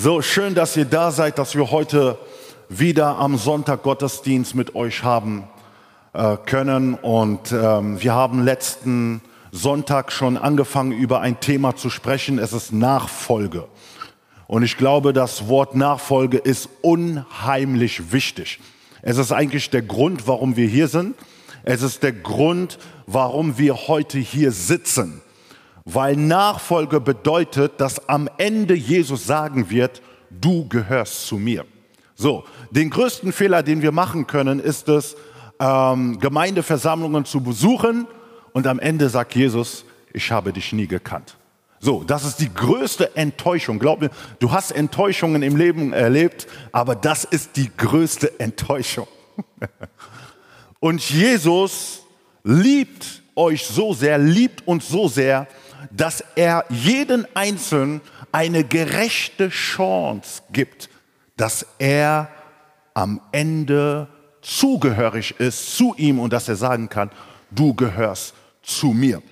So schön, dass ihr da seid, dass wir heute wieder am Sonntag Gottesdienst mit euch haben äh, können. Und ähm, wir haben letzten Sonntag schon angefangen, über ein Thema zu sprechen. Es ist Nachfolge. Und ich glaube, das Wort Nachfolge ist unheimlich wichtig. Es ist eigentlich der Grund, warum wir hier sind. Es ist der Grund, warum wir heute hier sitzen weil Nachfolge bedeutet, dass am Ende Jesus sagen wird, du gehörst zu mir. So, den größten Fehler, den wir machen können, ist es, ähm, Gemeindeversammlungen zu besuchen und am Ende sagt Jesus, ich habe dich nie gekannt. So, das ist die größte Enttäuschung. Glaub mir, du hast Enttäuschungen im Leben erlebt, aber das ist die größte Enttäuschung. und Jesus liebt euch so sehr, liebt uns so sehr, dass er jeden Einzelnen eine gerechte Chance gibt, dass er am Ende zugehörig ist zu ihm und dass er sagen kann, du gehörst zu mir.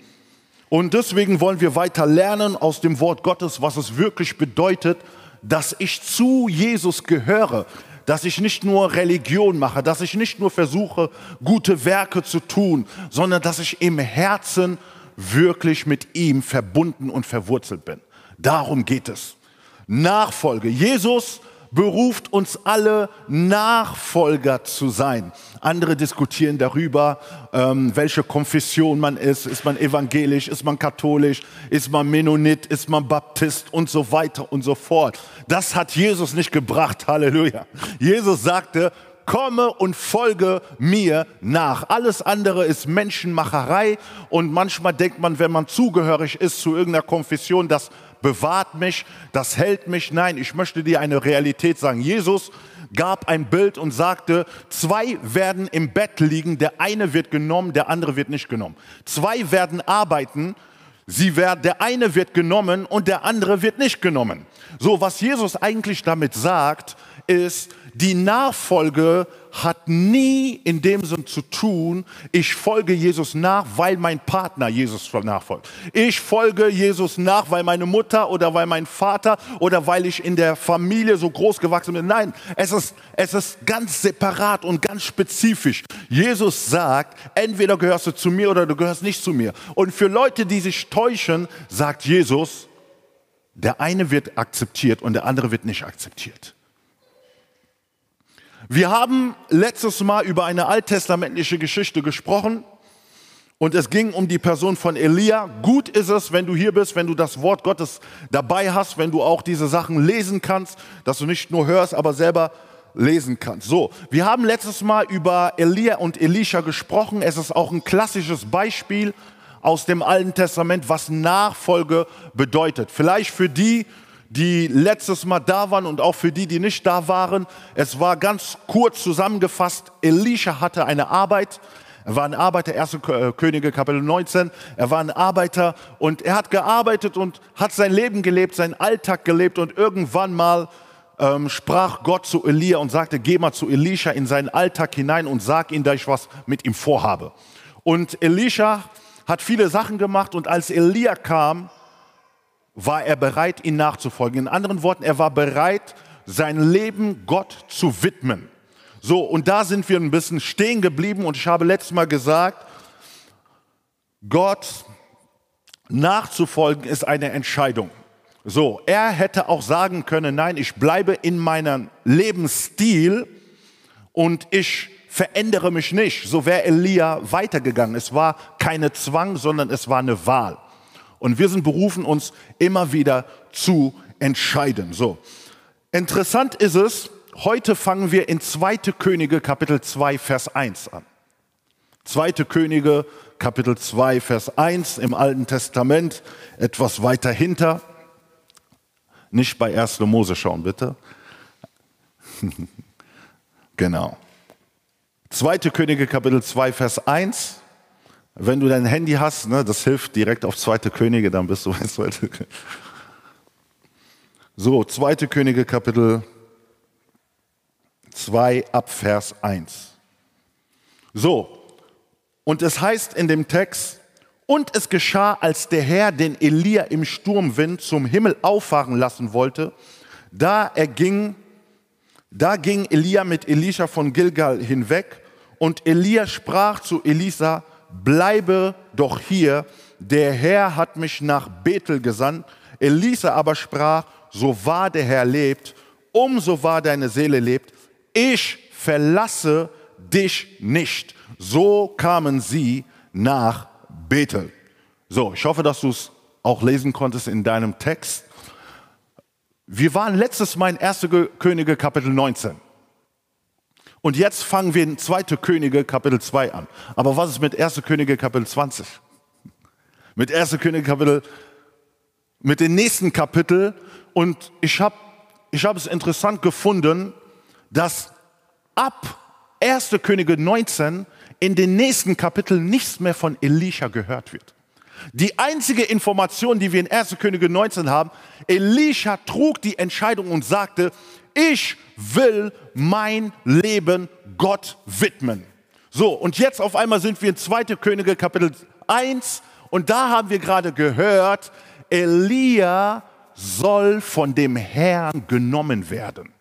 Und deswegen wollen wir weiter lernen aus dem Wort Gottes, was es wirklich bedeutet, dass ich zu Jesus gehöre, dass ich nicht nur Religion mache, dass ich nicht nur versuche, gute Werke zu tun, sondern dass ich im Herzen wirklich mit ihm verbunden und verwurzelt bin. Darum geht es. Nachfolge. Jesus beruft uns alle Nachfolger zu sein. Andere diskutieren darüber, ähm, welche Konfession man ist. Ist man evangelisch, ist man katholisch, ist man Mennonit, ist man Baptist und so weiter und so fort. Das hat Jesus nicht gebracht. Halleluja. Jesus sagte, komme und folge mir nach. Alles andere ist Menschenmacherei und manchmal denkt man, wenn man zugehörig ist zu irgendeiner Konfession, das bewahrt mich, das hält mich. Nein, ich möchte dir eine Realität sagen. Jesus gab ein Bild und sagte, zwei werden im Bett liegen, der eine wird genommen, der andere wird nicht genommen. Zwei werden arbeiten, sie werden, der eine wird genommen und der andere wird nicht genommen. So, was Jesus eigentlich damit sagt, ist, die Nachfolge hat nie in dem Sinn zu tun, ich folge Jesus nach, weil mein Partner Jesus nachfolgt. Ich folge Jesus nach, weil meine Mutter oder weil mein Vater oder weil ich in der Familie so groß gewachsen bin. Nein, es ist, es ist ganz separat und ganz spezifisch. Jesus sagt, entweder gehörst du zu mir oder du gehörst nicht zu mir. Und für Leute, die sich täuschen, sagt Jesus, der eine wird akzeptiert und der andere wird nicht akzeptiert. Wir haben letztes Mal über eine alttestamentliche Geschichte gesprochen und es ging um die Person von Elia. Gut ist es, wenn du hier bist, wenn du das Wort Gottes dabei hast, wenn du auch diese Sachen lesen kannst, dass du nicht nur hörst, aber selber lesen kannst. So, wir haben letztes Mal über Elia und Elisha gesprochen. Es ist auch ein klassisches Beispiel aus dem Alten Testament, was Nachfolge bedeutet. Vielleicht für die, die letztes Mal da waren und auch für die, die nicht da waren. Es war ganz kurz zusammengefasst, Elisha hatte eine Arbeit. Er war ein Arbeiter, 1. Äh, Könige Kapitel 19. Er war ein Arbeiter und er hat gearbeitet und hat sein Leben gelebt, seinen Alltag gelebt und irgendwann mal ähm, sprach Gott zu Elia und sagte, geh mal zu Elisha in seinen Alltag hinein und sag ihm, dass ich was mit ihm vorhabe. Und Elisha hat viele Sachen gemacht und als Elia kam, war er bereit, ihn nachzufolgen. In anderen Worten, er war bereit, sein Leben Gott zu widmen. So, und da sind wir ein bisschen stehen geblieben und ich habe letztes Mal gesagt, Gott nachzufolgen ist eine Entscheidung. So, er hätte auch sagen können, nein, ich bleibe in meinem Lebensstil und ich verändere mich nicht. So wäre Elia weitergegangen. Es war keine Zwang, sondern es war eine Wahl. Und wir sind berufen, uns immer wieder zu entscheiden. So. Interessant ist es, heute fangen wir in 2. Könige Kapitel 2 Vers 1 an. 2. Könige Kapitel 2 Vers 1 im Alten Testament, etwas weiter hinter. Nicht bei 1. Mose schauen, bitte. genau. 2. Könige Kapitel 2 Vers 1. Wenn du dein Handy hast, ne, das hilft direkt auf zweite Könige, dann bist du bei zweite Könige. So, zweite Könige Kapitel 2 ab Vers 1. So, und es heißt in dem Text, und es geschah, als der Herr den Elia im Sturmwind zum Himmel auffahren lassen wollte, Da er ging, da ging Elia mit Elisha von Gilgal hinweg und Elia sprach zu Elisa, bleibe doch hier, der Herr hat mich nach Bethel gesandt. Elisa aber sprach, so wahr der Herr lebt, umso wahr deine Seele lebt, ich verlasse dich nicht. So kamen sie nach Bethel. So, ich hoffe, dass du es auch lesen konntest in deinem Text. Wir waren letztes Mal in 1. Könige Kapitel 19. Und jetzt fangen wir in 2. Könige Kapitel 2 an. Aber was ist mit 1. Könige Kapitel 20? Mit 1. Könige Kapitel, mit den nächsten Kapitel. Und ich habe ich hab es interessant gefunden, dass ab 1. Könige 19 in den nächsten Kapiteln nichts mehr von Elisha gehört wird. Die einzige Information, die wir in 1. Könige 19 haben, Elisha trug die Entscheidung und sagte, ich will mein Leben Gott widmen. So, und jetzt auf einmal sind wir in 2. Könige Kapitel 1 und da haben wir gerade gehört, Elia soll von dem Herrn genommen werden.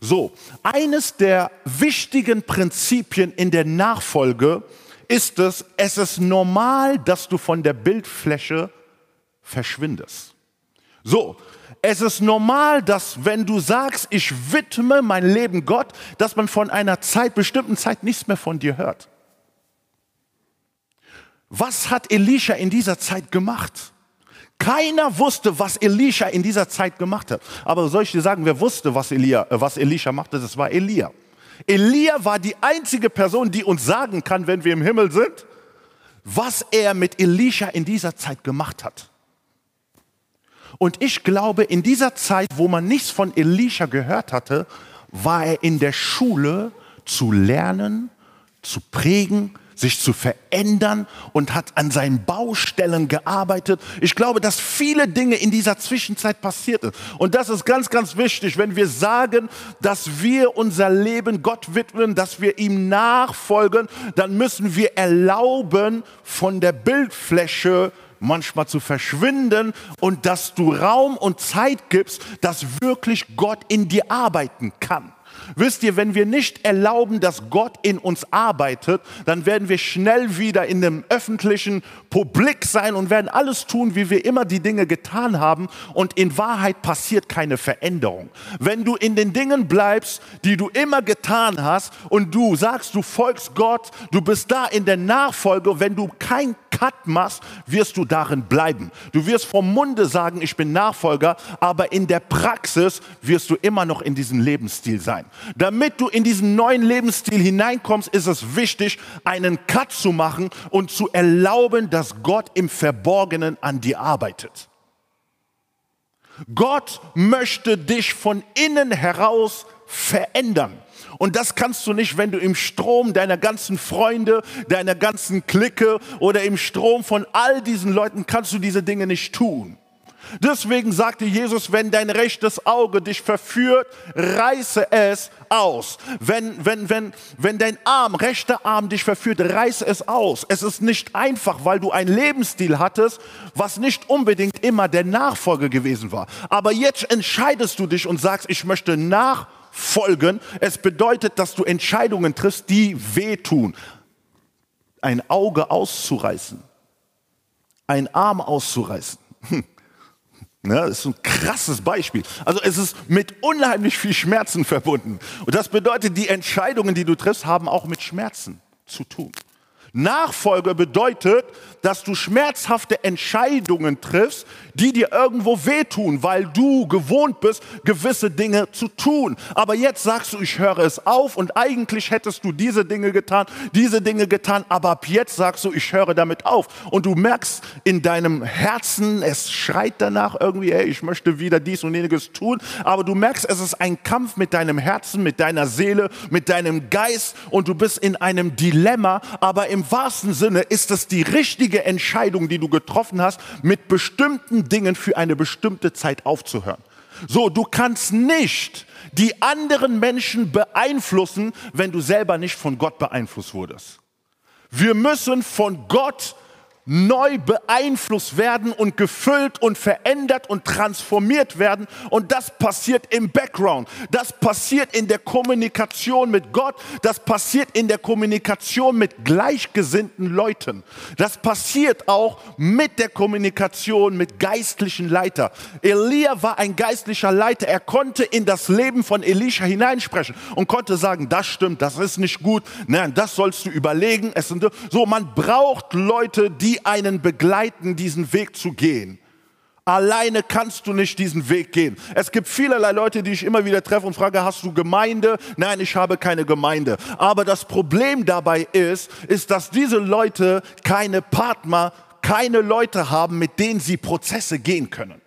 So, eines der wichtigen Prinzipien in der Nachfolge ist es, es ist normal, dass du von der Bildfläche verschwindest. So, es ist normal, dass wenn du sagst, ich widme mein Leben Gott, dass man von einer Zeit, bestimmten Zeit nichts mehr von dir hört. Was hat Elisha in dieser Zeit gemacht? Keiner wusste, was Elisha in dieser Zeit gemacht hat. Aber soll ich dir sagen, wer wusste, was, Elia, äh, was Elisha machte? Das war Elia. Elia war die einzige Person, die uns sagen kann, wenn wir im Himmel sind, was er mit Elisha in dieser Zeit gemacht hat. Und ich glaube, in dieser Zeit, wo man nichts von Elisha gehört hatte, war er in der Schule zu lernen, zu prägen, sich zu verändern und hat an seinen Baustellen gearbeitet. Ich glaube, dass viele Dinge in dieser Zwischenzeit passiert sind. Und das ist ganz, ganz wichtig, wenn wir sagen, dass wir unser Leben Gott widmen, dass wir ihm nachfolgen, dann müssen wir erlauben, von der Bildfläche manchmal zu verschwinden und dass du Raum und Zeit gibst, dass wirklich Gott in dir arbeiten kann. Wisst ihr, wenn wir nicht erlauben, dass Gott in uns arbeitet, dann werden wir schnell wieder in dem öffentlichen Publik sein und werden alles tun, wie wir immer die Dinge getan haben. Und in Wahrheit passiert keine Veränderung. Wenn du in den Dingen bleibst, die du immer getan hast und du sagst, du folgst Gott, du bist da in der Nachfolge, wenn du kein Cut machst, wirst du darin bleiben. Du wirst vom Munde sagen, ich bin Nachfolger, aber in der Praxis wirst du immer noch in diesem Lebensstil sein. Damit du in diesen neuen Lebensstil hineinkommst, ist es wichtig, einen Cut zu machen und zu erlauben, dass Gott im Verborgenen an dir arbeitet. Gott möchte dich von innen heraus verändern. Und das kannst du nicht, wenn du im Strom deiner ganzen Freunde, deiner ganzen Clique oder im Strom von all diesen Leuten kannst du diese Dinge nicht tun. Deswegen sagte Jesus, wenn dein rechtes Auge dich verführt, reiße es aus. Wenn, wenn, wenn, wenn dein Arm, rechter Arm dich verführt, reiße es aus. Es ist nicht einfach, weil du einen Lebensstil hattest, was nicht unbedingt immer der Nachfolge gewesen war. Aber jetzt entscheidest du dich und sagst, ich möchte nachfolgen folgen. Es bedeutet, dass du Entscheidungen triffst, die wehtun. Ein Auge auszureißen, ein Arm auszureißen. Hm. Ne, das ist ein krasses Beispiel. Also es ist mit unheimlich viel Schmerzen verbunden. Und das bedeutet, die Entscheidungen, die du triffst, haben auch mit Schmerzen zu tun. Nachfolge bedeutet, dass du schmerzhafte Entscheidungen triffst, die dir irgendwo wehtun, weil du gewohnt bist, gewisse Dinge zu tun. Aber jetzt sagst du, ich höre es auf und eigentlich hättest du diese Dinge getan, diese Dinge getan, aber ab jetzt sagst du, ich höre damit auf. Und du merkst in deinem Herzen, es schreit danach irgendwie, ey, ich möchte wieder dies und jenes tun, aber du merkst, es ist ein Kampf mit deinem Herzen, mit deiner Seele, mit deinem Geist und du bist in einem Dilemma, aber im wahrsten Sinne ist es die richtige Entscheidung, die du getroffen hast, mit bestimmten Dingen für eine bestimmte Zeit aufzuhören. So, du kannst nicht die anderen Menschen beeinflussen, wenn du selber nicht von Gott beeinflusst wurdest. Wir müssen von Gott neu beeinflusst werden und gefüllt und verändert und transformiert werden. Und das passiert im Background. Das passiert in der Kommunikation mit Gott. Das passiert in der Kommunikation mit gleichgesinnten Leuten. Das passiert auch mit der Kommunikation mit geistlichen Leiter. Elia war ein geistlicher Leiter. Er konnte in das Leben von Elisha hineinsprechen und konnte sagen, das stimmt, das ist nicht gut. Nein, das sollst du überlegen. Es sind so, man braucht Leute, die einen begleiten, diesen Weg zu gehen. Alleine kannst du nicht diesen Weg gehen. Es gibt vielerlei Leute, die ich immer wieder treffe und frage, hast du Gemeinde? Nein, ich habe keine Gemeinde. Aber das Problem dabei ist, ist, dass diese Leute keine Partner, keine Leute haben, mit denen sie Prozesse gehen können.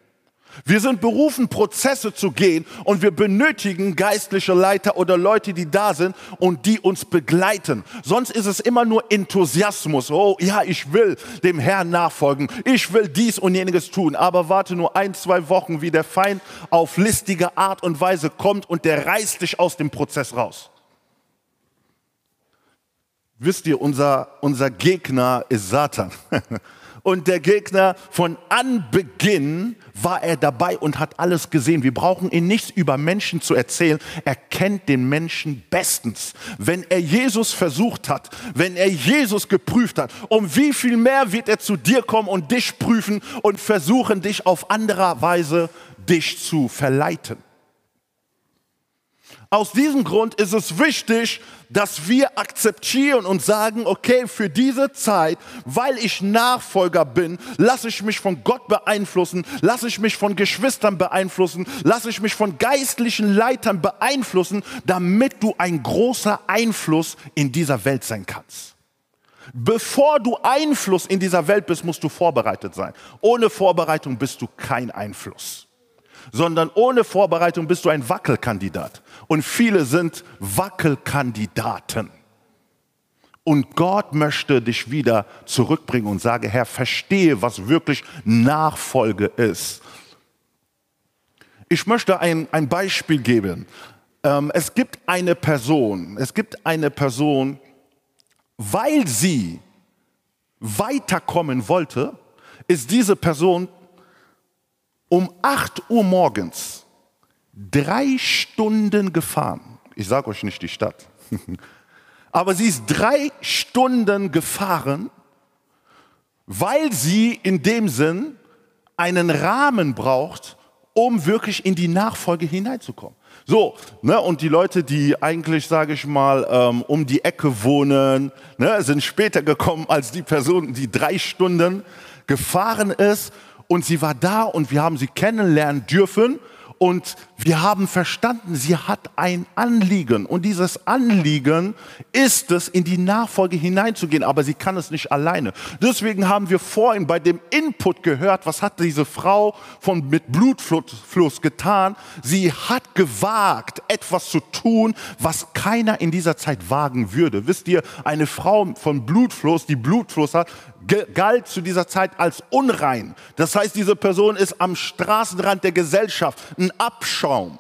Wir sind berufen, Prozesse zu gehen und wir benötigen geistliche Leiter oder Leute, die da sind und die uns begleiten. Sonst ist es immer nur Enthusiasmus. Oh ja, ich will dem Herrn nachfolgen. Ich will dies und jeniges tun. Aber warte nur ein, zwei Wochen, wie der Feind auf listige Art und Weise kommt und der reißt dich aus dem Prozess raus. Wisst ihr, unser, unser Gegner ist Satan. Und der Gegner von Anbeginn war er dabei und hat alles gesehen. Wir brauchen ihn nichts über Menschen zu erzählen. Er kennt den Menschen bestens. Wenn er Jesus versucht hat, wenn er Jesus geprüft hat, um wie viel mehr wird er zu dir kommen und dich prüfen und versuchen, dich auf andere Weise dich zu verleiten. Aus diesem Grund ist es wichtig, dass wir akzeptieren und sagen, okay, für diese Zeit, weil ich Nachfolger bin, lasse ich mich von Gott beeinflussen, lasse ich mich von Geschwistern beeinflussen, lasse ich mich von geistlichen Leitern beeinflussen, damit du ein großer Einfluss in dieser Welt sein kannst. Bevor du Einfluss in dieser Welt bist, musst du vorbereitet sein. Ohne Vorbereitung bist du kein Einfluss sondern ohne Vorbereitung bist du ein Wackelkandidat. Und viele sind Wackelkandidaten. Und Gott möchte dich wieder zurückbringen und sage, Herr, verstehe, was wirklich Nachfolge ist. Ich möchte ein, ein Beispiel geben. Ähm, es gibt eine Person, es gibt eine Person, weil sie weiterkommen wollte, ist diese Person um 8 Uhr morgens drei Stunden gefahren. Ich sage euch nicht die Stadt. Aber sie ist drei Stunden gefahren, weil sie in dem Sinn einen Rahmen braucht, um wirklich in die Nachfolge hineinzukommen. So, ne, und die Leute, die eigentlich, sage ich mal, ähm, um die Ecke wohnen, ne, sind später gekommen als die Person, die drei Stunden gefahren ist und sie war da und wir haben sie kennenlernen dürfen und wir haben verstanden, sie hat ein Anliegen und dieses Anliegen ist es, in die Nachfolge hineinzugehen, aber sie kann es nicht alleine. Deswegen haben wir vorhin bei dem Input gehört, was hat diese Frau von, mit Blutfluss getan? Sie hat gewagt, etwas zu tun, was keiner in dieser Zeit wagen würde. Wisst ihr, eine Frau von Blutfluss, die Blutfluss hat, galt zu dieser Zeit als unrein. Das heißt, diese Person ist am Straßenrand der Gesellschaft, ein Abschaum.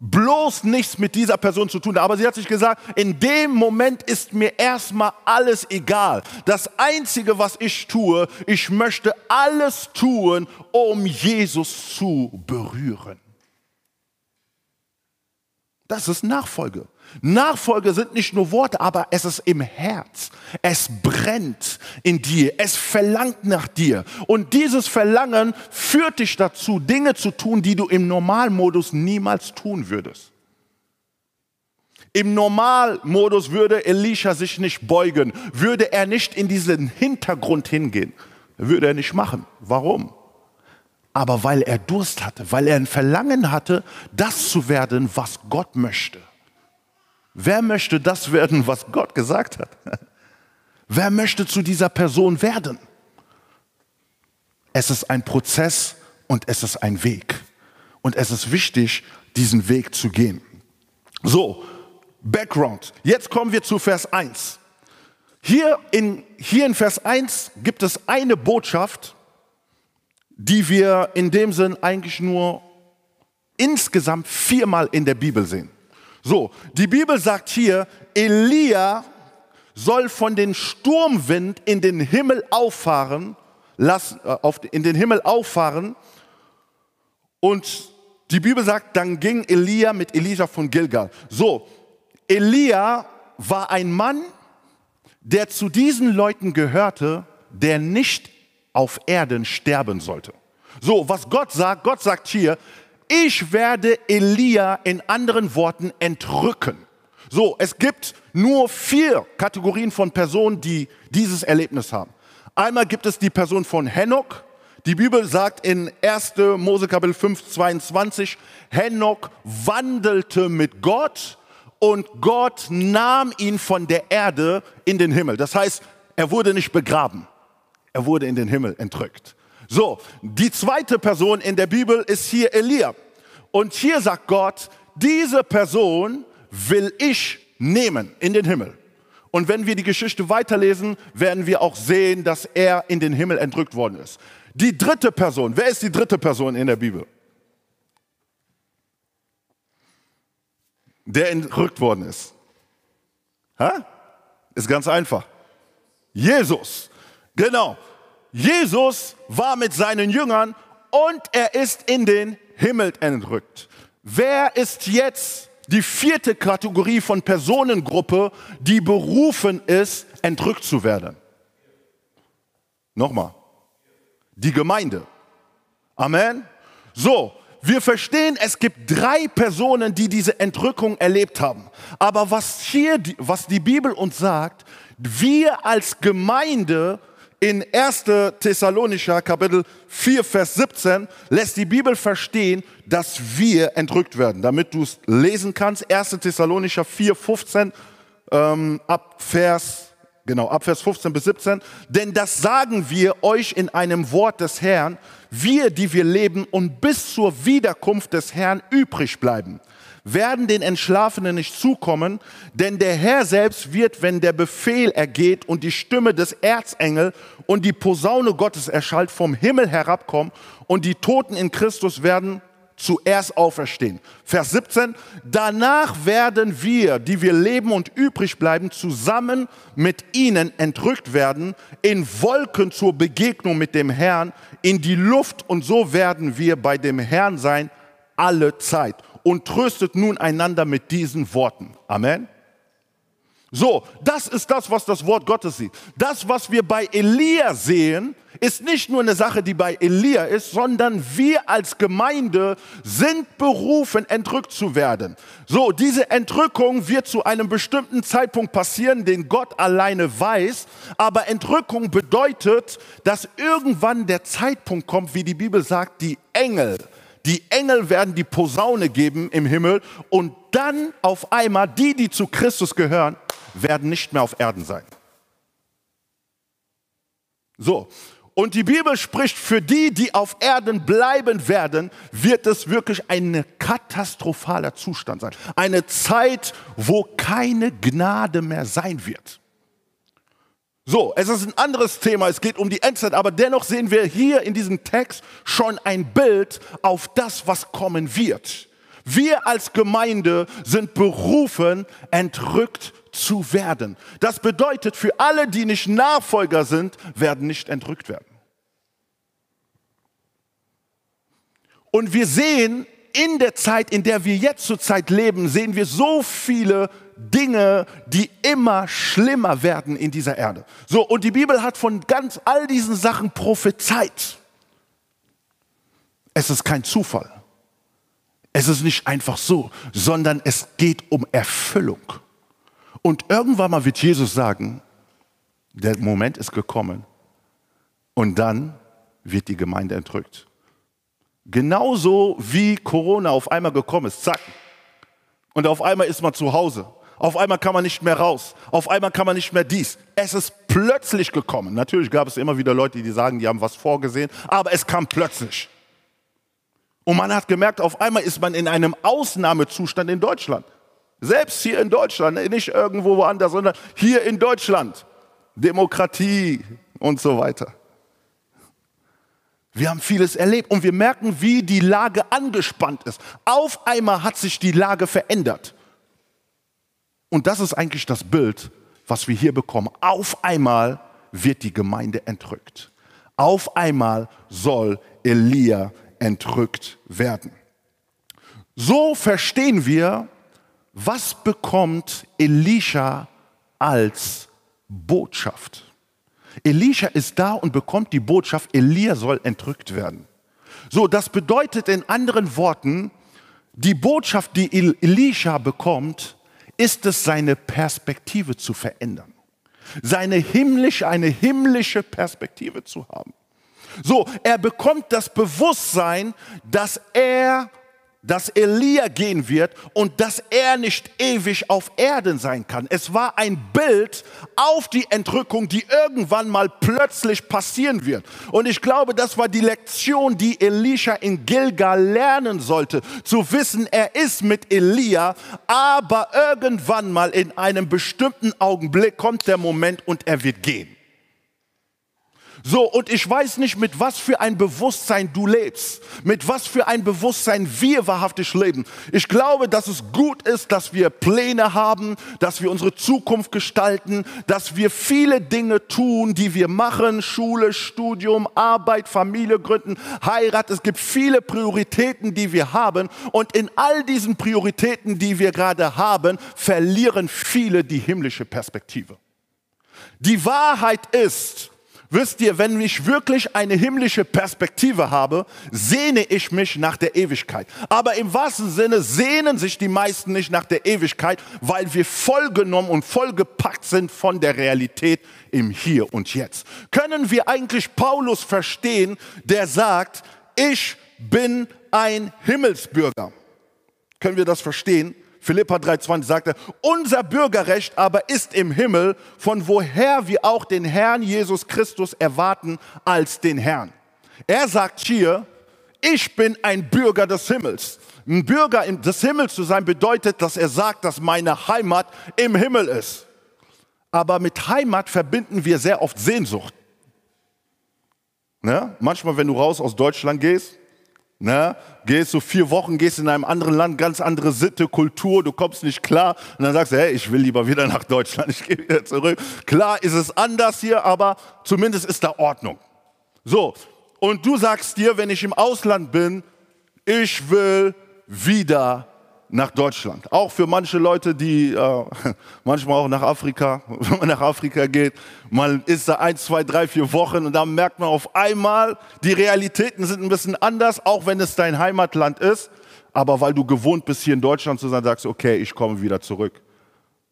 Bloß nichts mit dieser Person zu tun. Aber sie hat sich gesagt, in dem Moment ist mir erstmal alles egal. Das Einzige, was ich tue, ich möchte alles tun, um Jesus zu berühren. Das ist Nachfolge. Nachfolge sind nicht nur Worte, aber es ist im Herz. Es brennt in dir. Es verlangt nach dir. Und dieses Verlangen führt dich dazu, Dinge zu tun, die du im Normalmodus niemals tun würdest. Im Normalmodus würde Elisha sich nicht beugen, würde er nicht in diesen Hintergrund hingehen. Würde er nicht machen. Warum? Aber weil er Durst hatte, weil er ein Verlangen hatte, das zu werden, was Gott möchte. Wer möchte das werden, was Gott gesagt hat? Wer möchte zu dieser Person werden? Es ist ein Prozess und es ist ein Weg. Und es ist wichtig, diesen Weg zu gehen. So, Background. Jetzt kommen wir zu Vers 1. Hier in, hier in Vers 1 gibt es eine Botschaft, die wir in dem Sinn eigentlich nur insgesamt viermal in der Bibel sehen. So, die Bibel sagt hier, Elia soll von den Sturmwind in den Himmel auffahren, lassen, äh, auf, in den Himmel auffahren. Und die Bibel sagt, dann ging Elia mit Elisa von Gilgal. So, Elia war ein Mann, der zu diesen Leuten gehörte, der nicht auf Erden sterben sollte. So, was Gott sagt, Gott sagt hier, ich werde Elia in anderen Worten entrücken. So, es gibt nur vier Kategorien von Personen, die dieses Erlebnis haben. Einmal gibt es die Person von Henoch. Die Bibel sagt in 1. Mose Kapitel 5, 22, Henoch wandelte mit Gott und Gott nahm ihn von der Erde in den Himmel. Das heißt, er wurde nicht begraben, er wurde in den Himmel entrückt. So, die zweite Person in der Bibel ist hier Elia. Und hier sagt Gott, diese Person will ich nehmen in den Himmel. Und wenn wir die Geschichte weiterlesen, werden wir auch sehen, dass er in den Himmel entrückt worden ist. Die dritte Person, wer ist die dritte Person in der Bibel? Der entrückt worden ist. Ha? Ist ganz einfach. Jesus. Genau. Jesus war mit seinen Jüngern und er ist in den Himmel entrückt. Wer ist jetzt die vierte Kategorie von Personengruppe, die berufen ist, entrückt zu werden? Nochmal. Die Gemeinde. Amen. So, wir verstehen, es gibt drei Personen, die diese Entrückung erlebt haben. Aber was hier, was die Bibel uns sagt, wir als Gemeinde in 1. Thessalonicher Kapitel 4, Vers 17 lässt die Bibel verstehen, dass wir entrückt werden. Damit du es lesen kannst, 1. Thessalonicher 4, 15 ähm, ab Vers Genau, ab Vers 15 bis 17. Denn das sagen wir euch in einem Wort des Herrn, wir, die wir leben und bis zur Wiederkunft des Herrn übrig bleiben werden den Entschlafenen nicht zukommen, denn der Herr selbst wird, wenn der Befehl ergeht und die Stimme des Erzengel und die Posaune Gottes erschallt, vom Himmel herabkommen und die Toten in Christus werden zuerst auferstehen. Vers 17, danach werden wir, die wir leben und übrig bleiben, zusammen mit ihnen entrückt werden, in Wolken zur Begegnung mit dem Herrn, in die Luft und so werden wir bei dem Herrn sein alle Zeit und tröstet nun einander mit diesen Worten. Amen. So, das ist das, was das Wort Gottes sieht. Das, was wir bei Elia sehen, ist nicht nur eine Sache, die bei Elia ist, sondern wir als Gemeinde sind berufen, entrückt zu werden. So, diese Entrückung wird zu einem bestimmten Zeitpunkt passieren, den Gott alleine weiß. Aber Entrückung bedeutet, dass irgendwann der Zeitpunkt kommt, wie die Bibel sagt, die Engel die Engel werden die Posaune geben im Himmel und dann auf einmal die, die zu Christus gehören, werden nicht mehr auf Erden sein. So. Und die Bibel spricht, für die, die auf Erden bleiben werden, wird es wirklich ein katastrophaler Zustand sein. Eine Zeit, wo keine Gnade mehr sein wird. So, es ist ein anderes Thema, es geht um die Endzeit, aber dennoch sehen wir hier in diesem Text schon ein Bild auf das, was kommen wird. Wir als Gemeinde sind berufen, entrückt zu werden. Das bedeutet, für alle, die nicht Nachfolger sind, werden nicht entrückt werden. Und wir sehen in der Zeit, in der wir jetzt zurzeit leben, sehen wir so viele Dinge, die immer schlimmer werden in dieser Erde. So, und die Bibel hat von ganz all diesen Sachen prophezeit. Es ist kein Zufall. Es ist nicht einfach so, sondern es geht um Erfüllung. Und irgendwann mal wird Jesus sagen, der Moment ist gekommen und dann wird die Gemeinde entrückt. Genauso wie Corona auf einmal gekommen ist, zack. Und auf einmal ist man zu Hause. Auf einmal kann man nicht mehr raus. Auf einmal kann man nicht mehr dies. Es ist plötzlich gekommen. Natürlich gab es immer wieder Leute, die sagen, die haben was vorgesehen, aber es kam plötzlich. Und man hat gemerkt, auf einmal ist man in einem Ausnahmezustand in Deutschland. Selbst hier in Deutschland, nicht irgendwo woanders, sondern hier in Deutschland. Demokratie und so weiter. Wir haben vieles erlebt und wir merken, wie die Lage angespannt ist. Auf einmal hat sich die Lage verändert. Und das ist eigentlich das Bild, was wir hier bekommen. Auf einmal wird die Gemeinde entrückt. Auf einmal soll Elia entrückt werden. So verstehen wir, was bekommt Elisha als Botschaft. Elisha ist da und bekommt die Botschaft, Elia soll entrückt werden. So, das bedeutet in anderen Worten, die Botschaft, die Elisha bekommt, ist es, seine Perspektive zu verändern. Seine himmlische, eine himmlische Perspektive zu haben. So, er bekommt das Bewusstsein, dass er dass Elia gehen wird und dass er nicht ewig auf Erden sein kann. Es war ein Bild auf die Entrückung, die irgendwann mal plötzlich passieren wird. Und ich glaube, das war die Lektion, die Elisha in Gilgal lernen sollte. Zu wissen, er ist mit Elia, aber irgendwann mal in einem bestimmten Augenblick kommt der Moment und er wird gehen. So, und ich weiß nicht, mit was für ein Bewusstsein du lebst, mit was für ein Bewusstsein wir wahrhaftig leben. Ich glaube, dass es gut ist, dass wir Pläne haben, dass wir unsere Zukunft gestalten, dass wir viele Dinge tun, die wir machen, Schule, Studium, Arbeit, Familie gründen, Heirat. Es gibt viele Prioritäten, die wir haben. Und in all diesen Prioritäten, die wir gerade haben, verlieren viele die himmlische Perspektive. Die Wahrheit ist, Wisst ihr, wenn ich wirklich eine himmlische Perspektive habe, sehne ich mich nach der Ewigkeit. Aber im wahrsten Sinne sehnen sich die meisten nicht nach der Ewigkeit, weil wir vollgenommen und vollgepackt sind von der Realität im Hier und Jetzt. Können wir eigentlich Paulus verstehen, der sagt, ich bin ein Himmelsbürger? Können wir das verstehen? Philippa 3,20 sagt er, unser Bürgerrecht aber ist im Himmel, von woher wir auch den Herrn Jesus Christus erwarten als den Herrn. Er sagt hier, ich bin ein Bürger des Himmels. Ein Bürger des Himmels zu sein bedeutet, dass er sagt, dass meine Heimat im Himmel ist. Aber mit Heimat verbinden wir sehr oft Sehnsucht. Ne? Manchmal, wenn du raus aus Deutschland gehst, Ne? Gehst so vier Wochen, gehst in einem anderen Land, ganz andere Sitte, Kultur, du kommst nicht klar und dann sagst du, hey, ich will lieber wieder nach Deutschland, ich gehe wieder zurück. Klar ist es anders hier, aber zumindest ist da Ordnung. So, und du sagst dir, wenn ich im Ausland bin, ich will wieder nach Deutschland. Auch für manche Leute, die äh, manchmal auch nach Afrika, wenn man nach Afrika geht, man ist da ein, zwei, drei, vier Wochen und dann merkt man auf einmal, die Realitäten sind ein bisschen anders, auch wenn es dein Heimatland ist. Aber weil du gewohnt bist, hier in Deutschland zu sein, sagst du, okay, ich komme wieder zurück.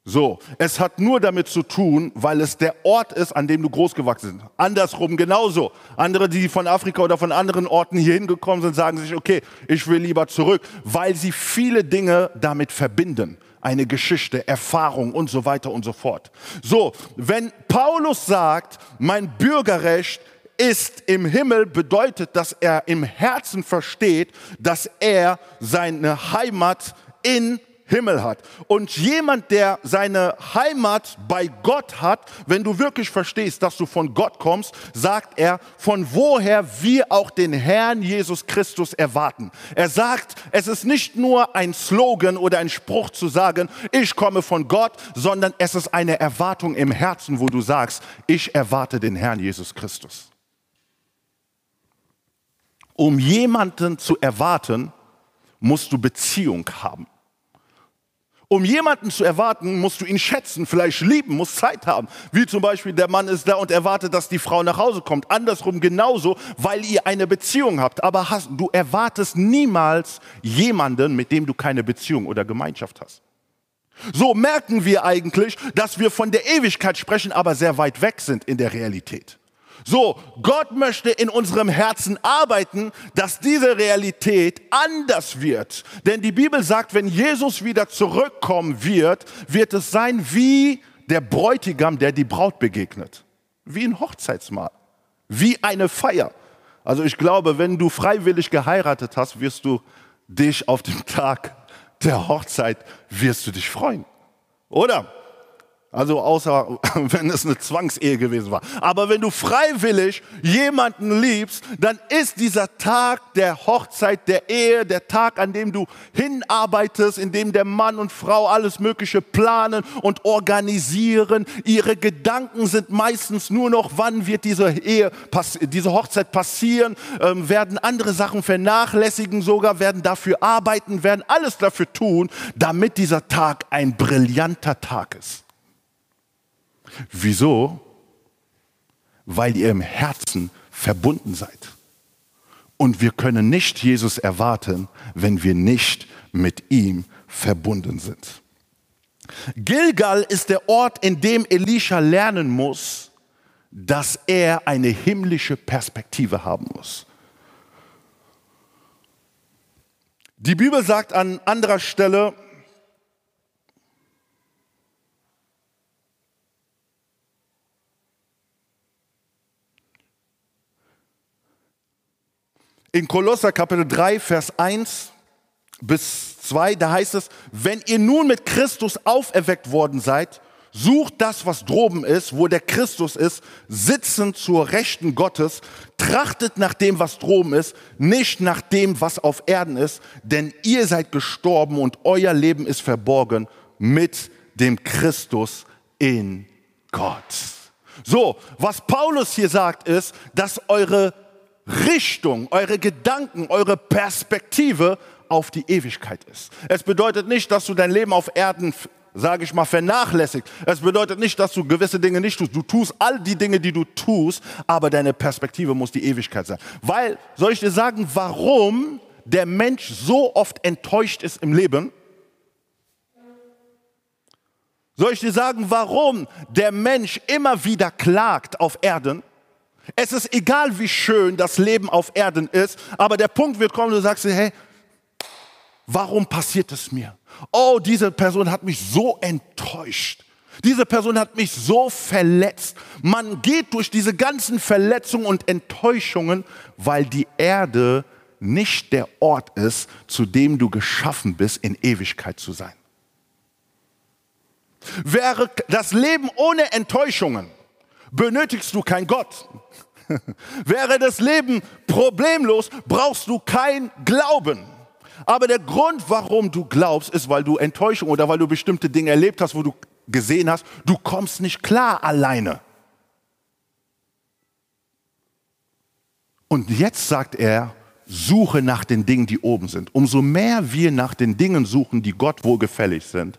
So, es hat nur damit zu tun, weil es der Ort ist, an dem du großgewachsen bist. Andersrum genauso. Andere, die von Afrika oder von anderen Orten hier hingekommen sind, sagen sich, okay, ich will lieber zurück, weil sie viele Dinge damit verbinden. Eine Geschichte, Erfahrung und so weiter und so fort. So, wenn Paulus sagt, mein Bürgerrecht ist im Himmel, bedeutet, dass er im Herzen versteht, dass er seine Heimat in Himmel hat. Und jemand, der seine Heimat bei Gott hat, wenn du wirklich verstehst, dass du von Gott kommst, sagt er, von woher wir auch den Herrn Jesus Christus erwarten. Er sagt, es ist nicht nur ein Slogan oder ein Spruch zu sagen, ich komme von Gott, sondern es ist eine Erwartung im Herzen, wo du sagst, ich erwarte den Herrn Jesus Christus. Um jemanden zu erwarten, musst du Beziehung haben. Um jemanden zu erwarten, musst du ihn schätzen, vielleicht lieben, musst Zeit haben. Wie zum Beispiel der Mann ist da und erwartet, dass die Frau nach Hause kommt. Andersrum genauso, weil ihr eine Beziehung habt. Aber hast, du erwartest niemals jemanden, mit dem du keine Beziehung oder Gemeinschaft hast. So merken wir eigentlich, dass wir von der Ewigkeit sprechen, aber sehr weit weg sind in der Realität. So, Gott möchte in unserem Herzen arbeiten, dass diese Realität anders wird. Denn die Bibel sagt, wenn Jesus wieder zurückkommen wird, wird es sein wie der Bräutigam, der die Braut begegnet. Wie ein Hochzeitsmahl. Wie eine Feier. Also ich glaube, wenn du freiwillig geheiratet hast, wirst du dich auf den Tag der Hochzeit, wirst du dich freuen. Oder? Also außer wenn es eine Zwangsehe gewesen war. Aber wenn du freiwillig jemanden liebst, dann ist dieser Tag der Hochzeit, der Ehe, der Tag, an dem du hinarbeitest, in dem der Mann und Frau alles Mögliche planen und organisieren. Ihre Gedanken sind meistens nur noch, wann wird diese Ehe, diese Hochzeit passieren, ähm, werden andere Sachen vernachlässigen sogar, werden dafür arbeiten, werden alles dafür tun, damit dieser Tag ein brillanter Tag ist. Wieso? Weil ihr im Herzen verbunden seid. Und wir können nicht Jesus erwarten, wenn wir nicht mit ihm verbunden sind. Gilgal ist der Ort, in dem Elisha lernen muss, dass er eine himmlische Perspektive haben muss. Die Bibel sagt an anderer Stelle, In Kolosser Kapitel 3, Vers 1 bis 2, da heißt es, wenn ihr nun mit Christus auferweckt worden seid, sucht das, was droben ist, wo der Christus ist, sitzend zur Rechten Gottes, trachtet nach dem, was droben ist, nicht nach dem, was auf Erden ist, denn ihr seid gestorben und euer Leben ist verborgen mit dem Christus in Gott. So, was Paulus hier sagt, ist, dass eure Richtung, eure Gedanken, eure Perspektive auf die Ewigkeit ist. Es bedeutet nicht, dass du dein Leben auf Erden, sage ich mal, vernachlässigt. Es bedeutet nicht, dass du gewisse Dinge nicht tust. Du tust all die Dinge, die du tust, aber deine Perspektive muss die Ewigkeit sein. Weil, soll ich dir sagen, warum der Mensch so oft enttäuscht ist im Leben? Soll ich dir sagen, warum der Mensch immer wieder klagt auf Erden? Es ist egal, wie schön das Leben auf Erden ist, aber der Punkt wird kommen, du sagst dir, hey, warum passiert es mir? Oh, diese Person hat mich so enttäuscht. Diese Person hat mich so verletzt. Man geht durch diese ganzen Verletzungen und Enttäuschungen, weil die Erde nicht der Ort ist, zu dem du geschaffen bist, in Ewigkeit zu sein. Wäre das Leben ohne Enttäuschungen, benötigst du kein Gott. Wäre das Leben problemlos, brauchst du kein Glauben. Aber der Grund, warum du glaubst, ist, weil du Enttäuschung oder weil du bestimmte Dinge erlebt hast, wo du gesehen hast, du kommst nicht klar alleine. Und jetzt sagt er, suche nach den Dingen, die oben sind. Umso mehr wir nach den Dingen suchen, die Gott wohlgefällig sind,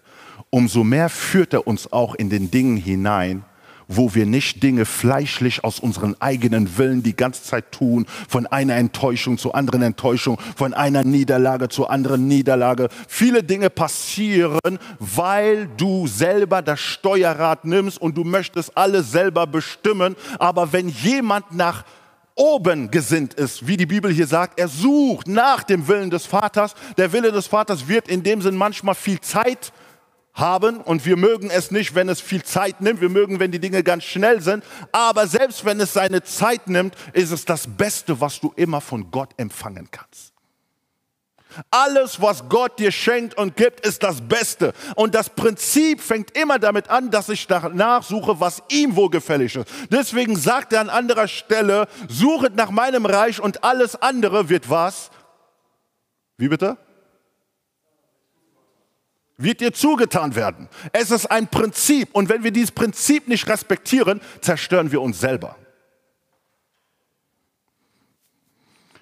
umso mehr führt er uns auch in den Dingen hinein, wo wir nicht Dinge fleischlich aus unseren eigenen Willen die ganze Zeit tun, von einer Enttäuschung zu anderen Enttäuschung, von einer Niederlage zu anderen Niederlage. Viele Dinge passieren, weil du selber das Steuerrad nimmst und du möchtest alles selber bestimmen. Aber wenn jemand nach oben gesinnt ist, wie die Bibel hier sagt, er sucht nach dem Willen des Vaters. Der Wille des Vaters wird in dem Sinn manchmal viel Zeit haben und wir mögen es nicht, wenn es viel Zeit nimmt. Wir mögen, wenn die Dinge ganz schnell sind. Aber selbst wenn es seine Zeit nimmt, ist es das Beste, was du immer von Gott empfangen kannst. Alles, was Gott dir schenkt und gibt, ist das Beste. Und das Prinzip fängt immer damit an, dass ich danach suche, was ihm wohlgefällig ist. Deswegen sagt er an anderer Stelle, suchet nach meinem Reich und alles andere wird was? Wie bitte? Wird dir zugetan werden. Es ist ein Prinzip und wenn wir dieses Prinzip nicht respektieren, zerstören wir uns selber.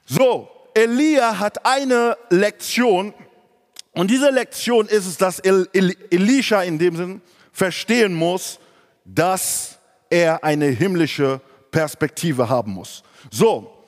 So, Elia hat eine Lektion und diese Lektion ist es, dass El El Elisha in dem Sinn verstehen muss, dass er eine himmlische Perspektive haben muss. So,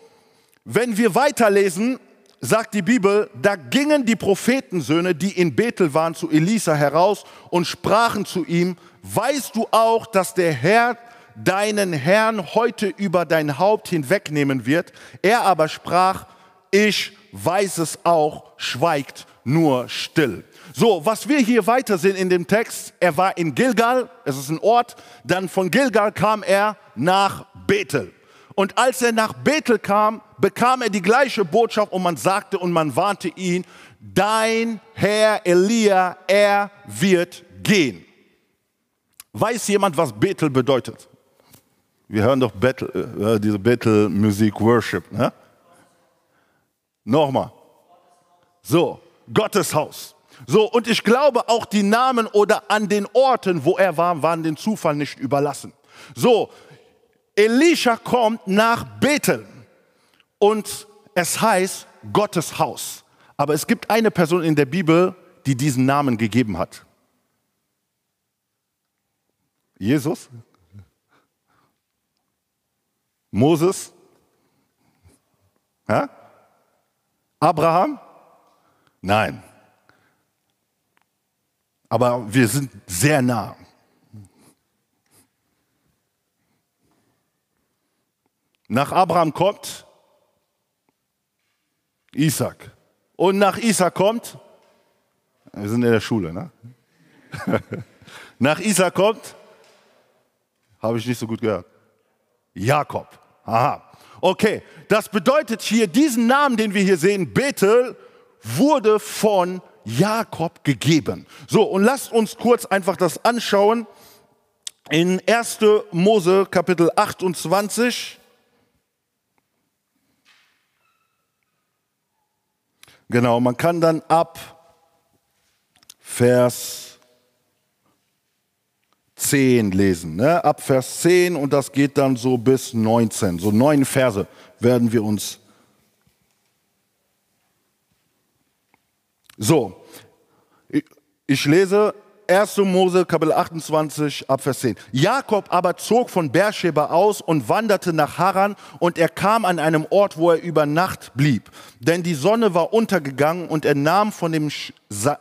wenn wir weiterlesen, sagt die Bibel, da gingen die Prophetensöhne, die in Bethel waren, zu Elisa heraus und sprachen zu ihm, weißt du auch, dass der Herr deinen Herrn heute über dein Haupt hinwegnehmen wird? Er aber sprach, ich weiß es auch, schweigt nur still. So, was wir hier weiter sehen in dem Text, er war in Gilgal, es ist ein Ort, dann von Gilgal kam er nach Bethel. Und als er nach Bethel kam, bekam er die gleiche Botschaft und man sagte und man warnte ihn, dein Herr Elia, er wird gehen. Weiß jemand, was Bethel bedeutet? Wir hören doch Bethel, äh, diese Bethel-Musik, Worship. Ne? Nochmal. So, Gottes Haus. So, und ich glaube, auch die Namen oder an den Orten, wo er war, waren den Zufall nicht überlassen. So, Elisha kommt nach Bethel und es heißt Gottes Haus. Aber es gibt eine Person in der Bibel, die diesen Namen gegeben hat. Jesus? Moses? Ja? Abraham? Nein. Aber wir sind sehr nah. Nach Abraham kommt Isaac. Und nach Isaac kommt, wir sind in der Schule, ne? nach Isaac kommt, habe ich nicht so gut gehört, Jakob. Aha. Okay, das bedeutet hier, diesen Namen, den wir hier sehen, Bethel, wurde von Jakob gegeben. So, und lasst uns kurz einfach das anschauen. In 1. Mose Kapitel 28. Genau, man kann dann ab Vers 10 lesen. Ne? Ab Vers 10 und das geht dann so bis 19. So neun Verse werden wir uns So, ich lese 1. Mose Kapitel 28 ab Vers 10. Jakob aber zog von Beersheba aus und wanderte nach Haran und er kam an einem Ort, wo er über Nacht blieb. Denn die Sonne war untergegangen und er nahm von, dem,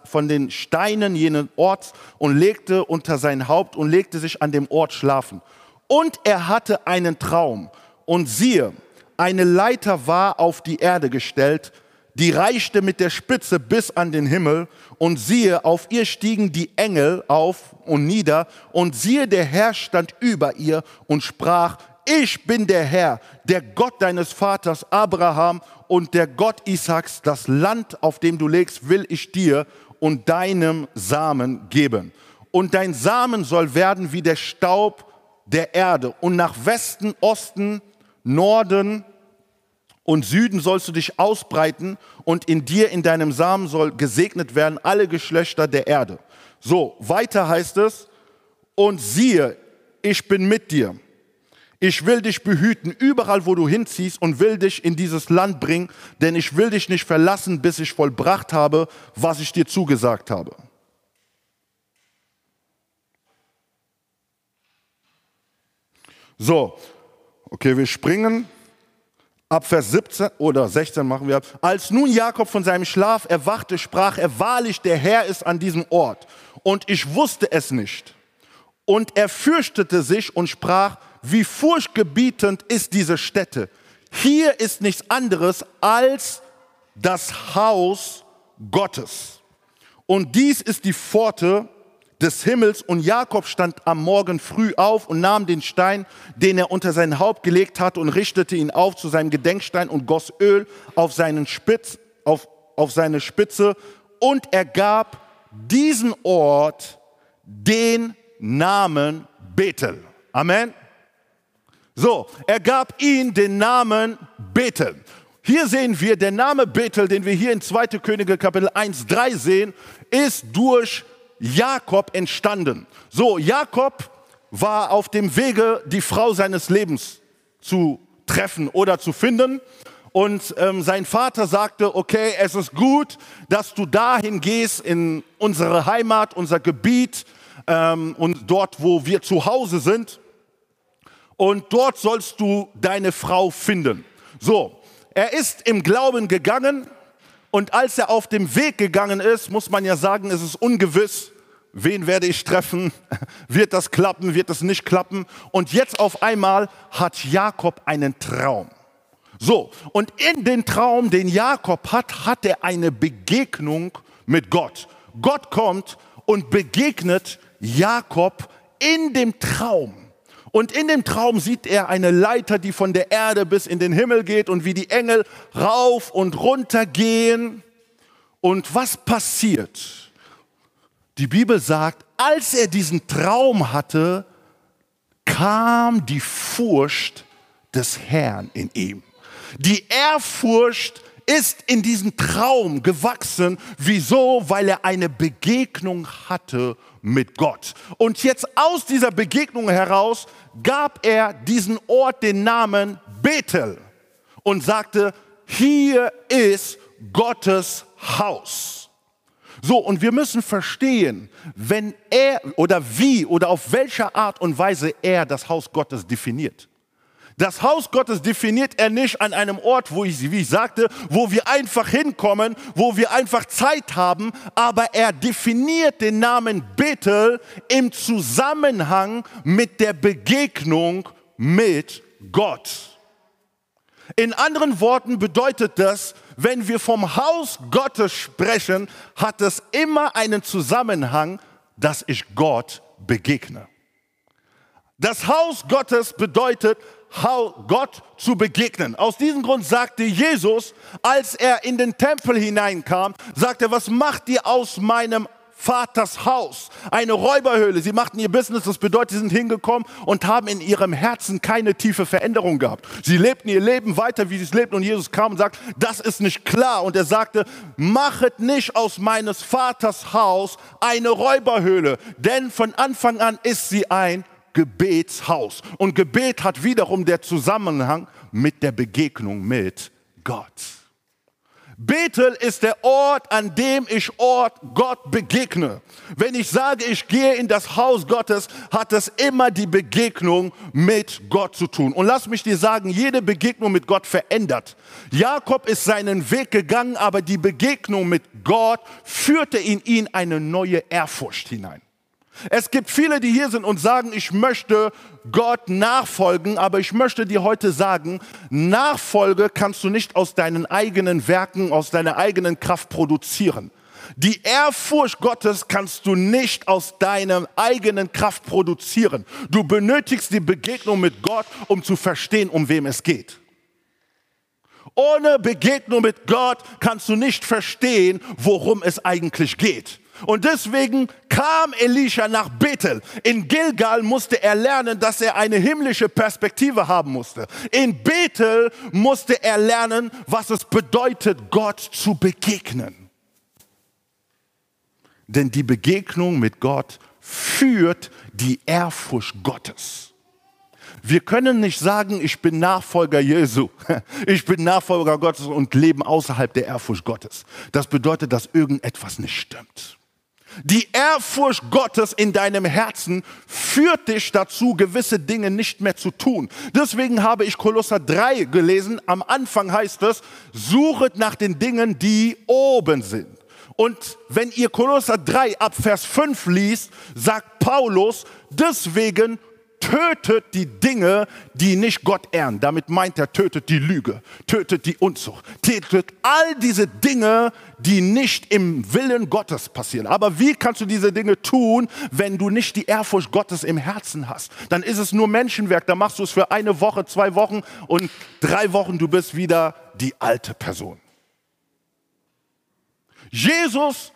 von den Steinen jenen Orts und legte unter sein Haupt und legte sich an dem Ort schlafen. Und er hatte einen Traum und siehe, eine Leiter war auf die Erde gestellt, die reichte mit der Spitze bis an den Himmel und siehe, auf ihr stiegen die Engel auf und nieder und siehe, der Herr stand über ihr und sprach, ich bin der Herr, der Gott deines Vaters Abraham und der Gott Isaaks, das Land, auf dem du legst, will ich dir und deinem Samen geben. Und dein Samen soll werden wie der Staub der Erde und nach Westen, Osten, Norden, und Süden sollst du dich ausbreiten und in dir, in deinem Samen soll gesegnet werden alle Geschlechter der Erde. So, weiter heißt es, und siehe, ich bin mit dir. Ich will dich behüten, überall wo du hinziehst und will dich in dieses Land bringen, denn ich will dich nicht verlassen, bis ich vollbracht habe, was ich dir zugesagt habe. So, okay, wir springen ab Vers 17 oder 16 machen wir. Als nun Jakob von seinem Schlaf erwachte, sprach er wahrlich, der Herr ist an diesem Ort. Und ich wusste es nicht. Und er fürchtete sich und sprach, wie furchtgebietend ist diese Stätte. Hier ist nichts anderes als das Haus Gottes. Und dies ist die Pforte des Himmels und Jakob stand am Morgen früh auf und nahm den Stein, den er unter sein Haupt gelegt hatte und richtete ihn auf zu seinem Gedenkstein und goss Öl auf, seinen Spitz, auf, auf seine Spitze und er gab diesen Ort den Namen Bethel. Amen. So, er gab ihm den Namen Bethel. Hier sehen wir, der Name Bethel, den wir hier in 2. Könige Kapitel 1, 3 sehen, ist durch Jakob entstanden. So, Jakob war auf dem Wege, die Frau seines Lebens zu treffen oder zu finden. Und ähm, sein Vater sagte, okay, es ist gut, dass du dahin gehst in unsere Heimat, unser Gebiet ähm, und dort, wo wir zu Hause sind. Und dort sollst du deine Frau finden. So, er ist im Glauben gegangen und als er auf dem Weg gegangen ist, muss man ja sagen, es ist ungewiss, wen werde ich treffen? Wird das klappen? Wird das nicht klappen? Und jetzt auf einmal hat Jakob einen Traum. So, und in den Traum, den Jakob hat, hat er eine Begegnung mit Gott. Gott kommt und begegnet Jakob in dem Traum. Und in dem Traum sieht er eine Leiter, die von der Erde bis in den Himmel geht und wie die Engel rauf und runter gehen. Und was passiert? Die Bibel sagt, als er diesen Traum hatte, kam die Furcht des Herrn in ihm. Die Ehrfurcht ist in diesem Traum gewachsen. Wieso? Weil er eine Begegnung hatte mit Gott. Und jetzt aus dieser Begegnung heraus gab er diesen Ort den Namen Bethel und sagte, hier ist Gottes Haus. So, und wir müssen verstehen, wenn er oder wie oder auf welche Art und Weise er das Haus Gottes definiert. Das Haus Gottes definiert er nicht an einem Ort, wo ich, wie ich sagte, wo wir einfach hinkommen, wo wir einfach Zeit haben, aber er definiert den Namen Bethel im Zusammenhang mit der Begegnung mit Gott. In anderen Worten bedeutet das, wenn wir vom Haus Gottes sprechen, hat es immer einen Zusammenhang, dass ich Gott begegne. Das Haus Gottes bedeutet, Gott zu begegnen. Aus diesem Grund sagte Jesus, als er in den Tempel hineinkam, sagte, was macht ihr aus meinem Vaters Haus, eine Räuberhöhle. Sie machten ihr Business, das bedeutet, sie sind hingekommen und haben in ihrem Herzen keine tiefe Veränderung gehabt. Sie lebten ihr Leben weiter, wie sie es lebten und Jesus kam und sagt, das ist nicht klar. Und er sagte, machet nicht aus meines Vaters Haus eine Räuberhöhle, denn von Anfang an ist sie ein Gebetshaus. Und Gebet hat wiederum der Zusammenhang mit der Begegnung mit Gott. Bethel ist der Ort, an dem ich Ort Gott begegne. Wenn ich sage, ich gehe in das Haus Gottes, hat es immer die Begegnung mit Gott zu tun. Und lass mich dir sagen, jede Begegnung mit Gott verändert. Jakob ist seinen Weg gegangen, aber die Begegnung mit Gott führte in ihn eine neue Ehrfurcht hinein. Es gibt viele, die hier sind und sagen, ich möchte Gott nachfolgen, aber ich möchte dir heute sagen, Nachfolge kannst du nicht aus deinen eigenen Werken, aus deiner eigenen Kraft produzieren. Die Ehrfurcht Gottes kannst du nicht aus deiner eigenen Kraft produzieren. Du benötigst die Begegnung mit Gott, um zu verstehen, um wem es geht. Ohne Begegnung mit Gott kannst du nicht verstehen, worum es eigentlich geht. Und deswegen kam Elisha nach Bethel. In Gilgal musste er lernen, dass er eine himmlische Perspektive haben musste. In Bethel musste er lernen, was es bedeutet, Gott zu begegnen. Denn die Begegnung mit Gott führt die Ehrfurcht Gottes. Wir können nicht sagen, ich bin Nachfolger Jesu, ich bin Nachfolger Gottes und leben außerhalb der Ehrfurcht Gottes. Das bedeutet, dass irgendetwas nicht stimmt. Die Ehrfurcht Gottes in deinem Herzen führt dich dazu, gewisse Dinge nicht mehr zu tun. Deswegen habe ich Kolosser 3 gelesen. Am Anfang heißt es, suchet nach den Dingen, die oben sind. Und wenn ihr Kolosser 3 ab Vers 5 liest, sagt Paulus, deswegen tötet die Dinge, die nicht Gott ehren. Damit meint er, tötet die Lüge, tötet die Unzucht, tötet all diese Dinge, die nicht im Willen Gottes passieren. Aber wie kannst du diese Dinge tun, wenn du nicht die Ehrfurcht Gottes im Herzen hast? Dann ist es nur Menschenwerk. Dann machst du es für eine Woche, zwei Wochen und drei Wochen, du bist wieder die alte Person. Jesus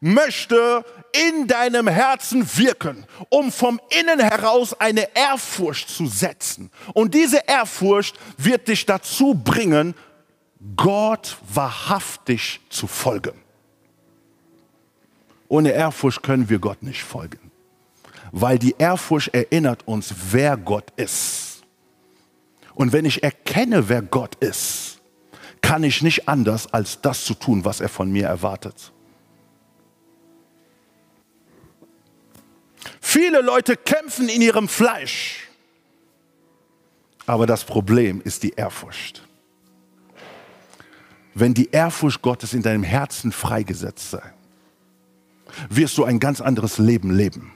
möchte in deinem Herzen wirken, um vom Innen heraus eine Ehrfurcht zu setzen. Und diese Ehrfurcht wird dich dazu bringen, Gott wahrhaftig zu folgen. Ohne Ehrfurcht können wir Gott nicht folgen, weil die Ehrfurcht erinnert uns, wer Gott ist. Und wenn ich erkenne, wer Gott ist, kann ich nicht anders, als das zu tun, was er von mir erwartet. Viele Leute kämpfen in ihrem Fleisch. Aber das Problem ist die Ehrfurcht. Wenn die Ehrfurcht Gottes in deinem Herzen freigesetzt sei, wirst du ein ganz anderes Leben leben.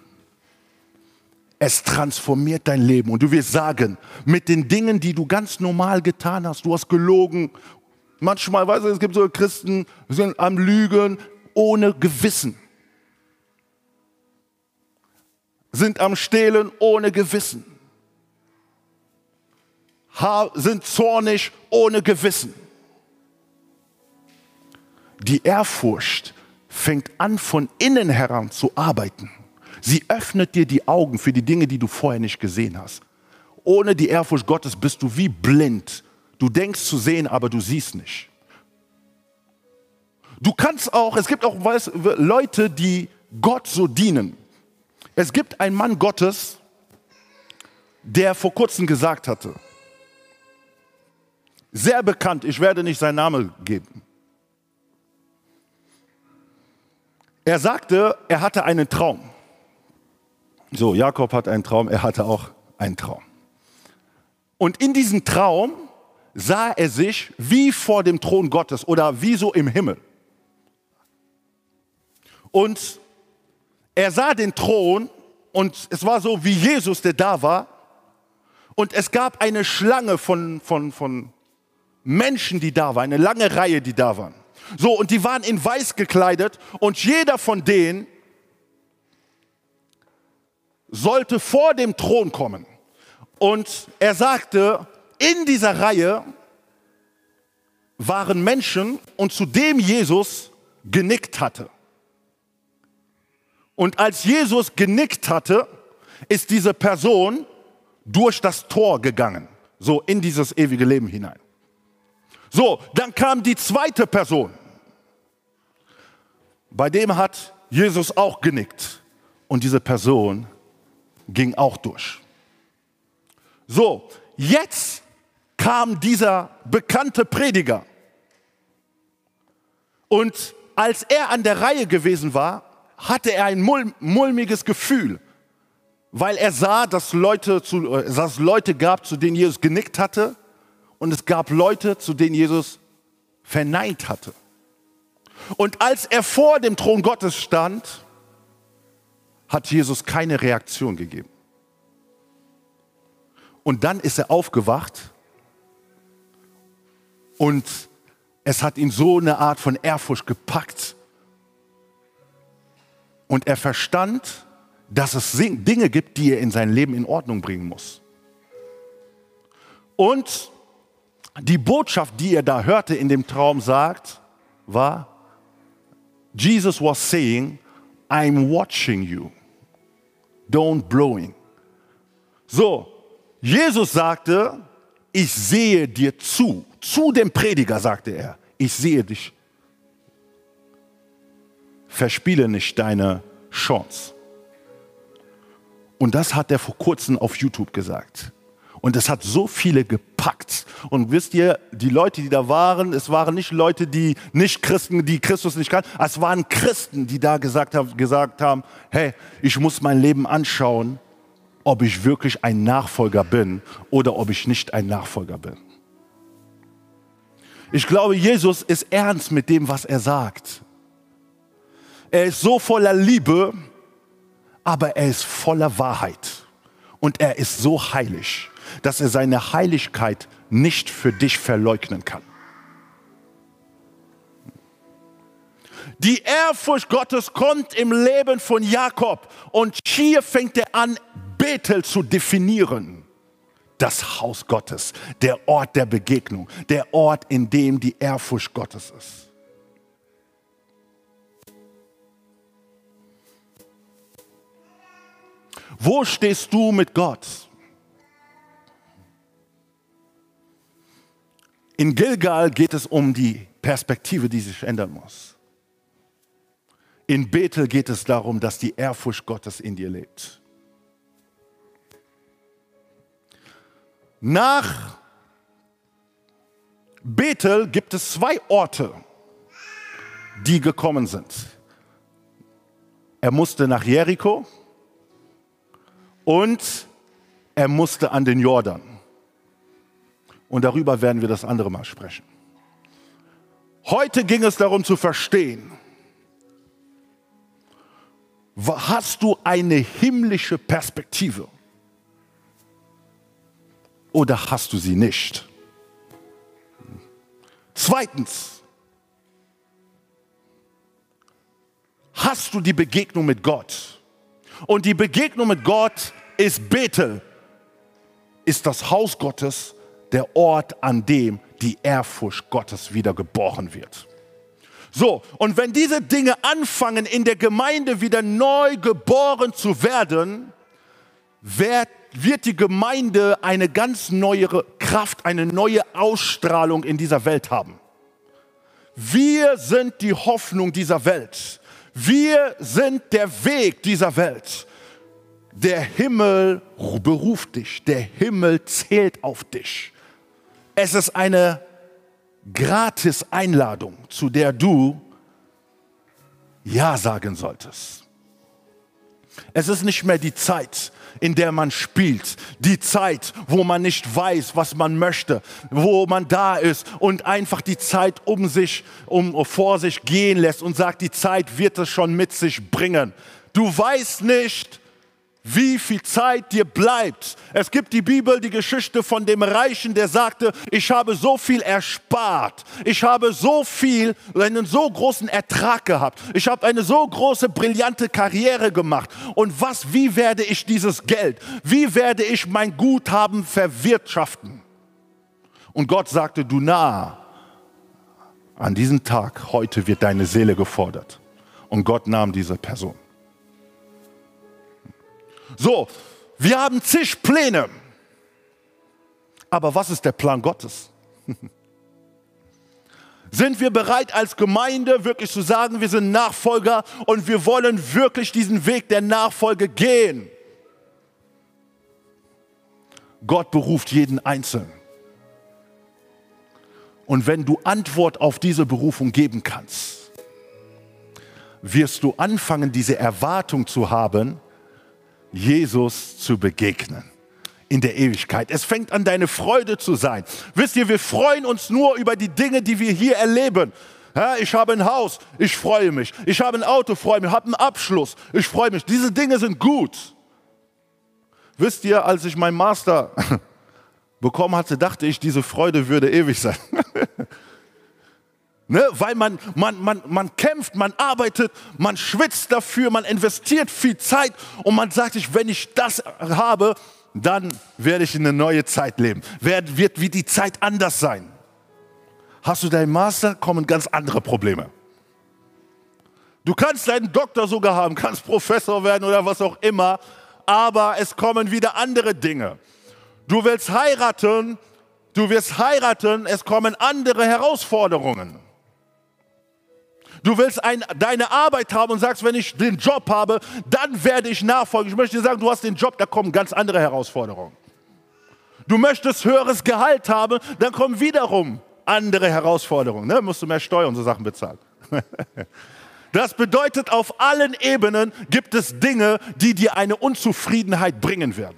Es transformiert dein Leben und du wirst sagen, mit den Dingen, die du ganz normal getan hast, du hast gelogen. Manchmal, weißt du, es gibt so Christen, die sind am Lügen ohne Gewissen sind am Stehlen ohne Gewissen, sind zornig ohne Gewissen. Die Ehrfurcht fängt an, von innen heran zu arbeiten. Sie öffnet dir die Augen für die Dinge, die du vorher nicht gesehen hast. Ohne die Ehrfurcht Gottes bist du wie blind. Du denkst zu sehen, aber du siehst nicht. Du kannst auch, es gibt auch Leute, die Gott so dienen. Es gibt einen Mann Gottes, der vor kurzem gesagt hatte, sehr bekannt, ich werde nicht seinen Namen geben. Er sagte, er hatte einen Traum. So, Jakob hat einen Traum, er hatte auch einen Traum. Und in diesem Traum sah er sich wie vor dem Thron Gottes oder wie so im Himmel. Und er sah den Thron und es war so wie Jesus, der da war. Und es gab eine Schlange von, von, von Menschen, die da waren, eine lange Reihe, die da waren. So, und die waren in weiß gekleidet und jeder von denen sollte vor dem Thron kommen. Und er sagte, in dieser Reihe waren Menschen und zu dem Jesus genickt hatte. Und als Jesus genickt hatte, ist diese Person durch das Tor gegangen, so in dieses ewige Leben hinein. So, dann kam die zweite Person. Bei dem hat Jesus auch genickt und diese Person ging auch durch. So, jetzt kam dieser bekannte Prediger. Und als er an der Reihe gewesen war, hatte er ein mulmiges Gefühl, weil er sah, dass, Leute zu, äh, dass es Leute gab, zu denen Jesus genickt hatte und es gab Leute, zu denen Jesus verneint hatte. Und als er vor dem Thron Gottes stand, hat Jesus keine Reaktion gegeben. Und dann ist er aufgewacht und es hat ihn so eine Art von Ehrfurcht gepackt. Und er verstand, dass es Dinge gibt, die er in sein Leben in Ordnung bringen muss. Und die Botschaft, die er da hörte in dem Traum, sagt, war, Jesus was saying, I'm watching you. Don't blowing. So, Jesus sagte, ich sehe dir zu. Zu dem Prediger sagte er, ich sehe dich. Verspiele nicht deine Chance. Und das hat er vor kurzem auf YouTube gesagt. Und es hat so viele gepackt. Und wisst ihr, die Leute, die da waren, es waren nicht Leute, die nicht Christen, die Christus nicht kannten. Es waren Christen, die da gesagt haben, gesagt haben, hey, ich muss mein Leben anschauen, ob ich wirklich ein Nachfolger bin oder ob ich nicht ein Nachfolger bin. Ich glaube, Jesus ist ernst mit dem, was er sagt. Er ist so voller Liebe, aber er ist voller Wahrheit. Und er ist so heilig dass er seine Heiligkeit nicht für dich verleugnen kann. Die Ehrfurcht Gottes kommt im Leben von Jakob und hier fängt er an, Bethel zu definieren. Das Haus Gottes, der Ort der Begegnung, der Ort, in dem die Ehrfurcht Gottes ist. Wo stehst du mit Gott? In Gilgal geht es um die Perspektive, die sich ändern muss. In Bethel geht es darum, dass die Ehrfurcht Gottes in dir lebt. Nach Bethel gibt es zwei Orte, die gekommen sind. Er musste nach Jericho und er musste an den Jordan. Und darüber werden wir das andere Mal sprechen. Heute ging es darum zu verstehen, hast du eine himmlische Perspektive oder hast du sie nicht? Zweitens, hast du die Begegnung mit Gott? Und die Begegnung mit Gott ist Bethel, ist das Haus Gottes, der Ort, an dem die Ehrfurcht Gottes wieder geboren wird. So, und wenn diese Dinge anfangen, in der Gemeinde wieder neu geboren zu werden, wird, wird die Gemeinde eine ganz neue Kraft, eine neue Ausstrahlung in dieser Welt haben. Wir sind die Hoffnung dieser Welt. Wir sind der Weg dieser Welt. Der Himmel beruft dich, der Himmel zählt auf dich. Es ist eine Gratis-Einladung, zu der du Ja sagen solltest. Es ist nicht mehr die Zeit, in der man spielt, die Zeit, wo man nicht weiß, was man möchte, wo man da ist und einfach die Zeit um sich, um vor sich gehen lässt und sagt, die Zeit wird es schon mit sich bringen. Du weißt nicht, wie viel Zeit dir bleibt. Es gibt die Bibel, die Geschichte von dem Reichen, der sagte, ich habe so viel erspart, ich habe so viel, einen so großen Ertrag gehabt, ich habe eine so große, brillante Karriere gemacht. Und was, wie werde ich dieses Geld, wie werde ich mein Guthaben verwirtschaften? Und Gott sagte, du nah, an diesem Tag, heute wird deine Seele gefordert. Und Gott nahm diese Person. So, wir haben zig Pläne. Aber was ist der Plan Gottes? Sind wir bereit als Gemeinde wirklich zu sagen, wir sind Nachfolger und wir wollen wirklich diesen Weg der Nachfolge gehen? Gott beruft jeden Einzelnen. Und wenn du Antwort auf diese Berufung geben kannst, wirst du anfangen, diese Erwartung zu haben, Jesus zu begegnen in der Ewigkeit. Es fängt an, deine Freude zu sein. Wisst ihr, wir freuen uns nur über die Dinge, die wir hier erleben. Ja, ich habe ein Haus, ich freue mich. Ich habe ein Auto, freue mich. Ich habe einen Abschluss, ich freue mich. Diese Dinge sind gut. Wisst ihr, als ich meinen Master bekommen hatte, dachte ich, diese Freude würde ewig sein. Ne? Weil man, man, man, man kämpft, man arbeitet, man schwitzt dafür, man investiert viel Zeit und man sagt sich, wenn ich das habe, dann werde ich in eine neue Zeit leben. Wird, wird wie die Zeit anders sein. Hast du deinen Master, kommen ganz andere Probleme. Du kannst deinen Doktor sogar haben, kannst Professor werden oder was auch immer, aber es kommen wieder andere Dinge. Du willst heiraten, du wirst heiraten, es kommen andere Herausforderungen. Du willst ein, deine Arbeit haben und sagst, wenn ich den Job habe, dann werde ich nachfolgen. Ich möchte dir sagen, du hast den Job, da kommen ganz andere Herausforderungen. Du möchtest höheres Gehalt haben, dann kommen wiederum andere Herausforderungen. Ne? Musst du mehr Steuern und so Sachen bezahlen. Das bedeutet, auf allen Ebenen gibt es Dinge, die dir eine Unzufriedenheit bringen werden.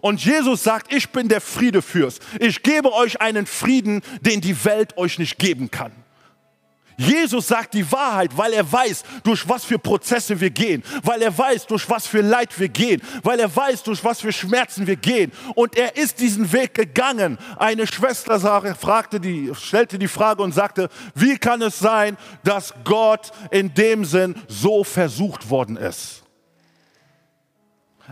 Und Jesus sagt, ich bin der Friedefürst. Ich gebe euch einen Frieden, den die Welt euch nicht geben kann. Jesus sagt die Wahrheit, weil er weiß, durch was für Prozesse wir gehen, weil er weiß, durch was für Leid wir gehen, weil er weiß, durch was für Schmerzen wir gehen. Und er ist diesen Weg gegangen. Eine Schwester fragte die, stellte die Frage und sagte, wie kann es sein, dass Gott in dem Sinn so versucht worden ist?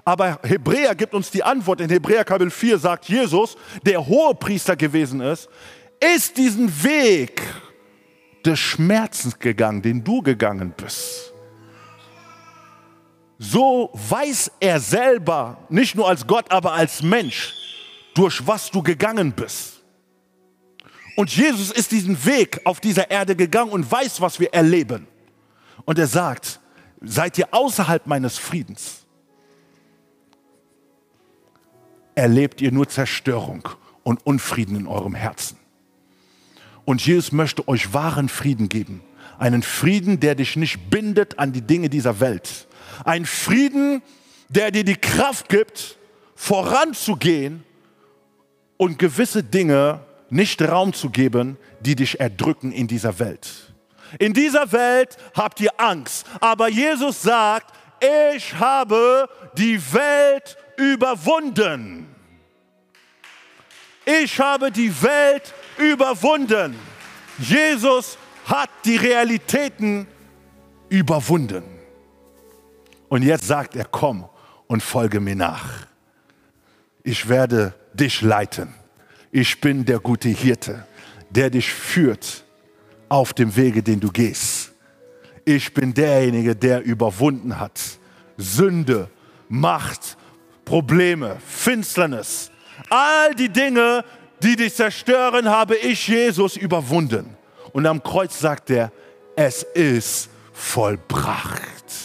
Aber Hebräer gibt uns die Antwort. In Hebräer Kapitel 4 sagt Jesus, der hohe Priester gewesen ist, ist diesen Weg des Schmerzens gegangen, den du gegangen bist. So weiß er selber, nicht nur als Gott, aber als Mensch, durch was du gegangen bist. Und Jesus ist diesen Weg auf dieser Erde gegangen und weiß, was wir erleben. Und er sagt, seid ihr außerhalb meines Friedens, erlebt ihr nur Zerstörung und Unfrieden in eurem Herzen. Und Jesus möchte euch wahren Frieden geben. Einen Frieden, der dich nicht bindet an die Dinge dieser Welt. Ein Frieden, der dir die Kraft gibt, voranzugehen und gewisse Dinge nicht Raum zu geben, die dich erdrücken in dieser Welt. In dieser Welt habt ihr Angst, aber Jesus sagt, ich habe die Welt überwunden. Ich habe die Welt überwunden. Jesus hat die Realitäten überwunden. Und jetzt sagt er, komm und folge mir nach. Ich werde dich leiten. Ich bin der gute Hirte, der dich führt auf dem Wege, den du gehst. ich bin derjenige, der überwunden hat. Sünde, Macht, Probleme, Finsternis, all die Dinge, die dich zerstören, habe ich Jesus überwunden. Und am Kreuz sagt er, es ist vollbracht.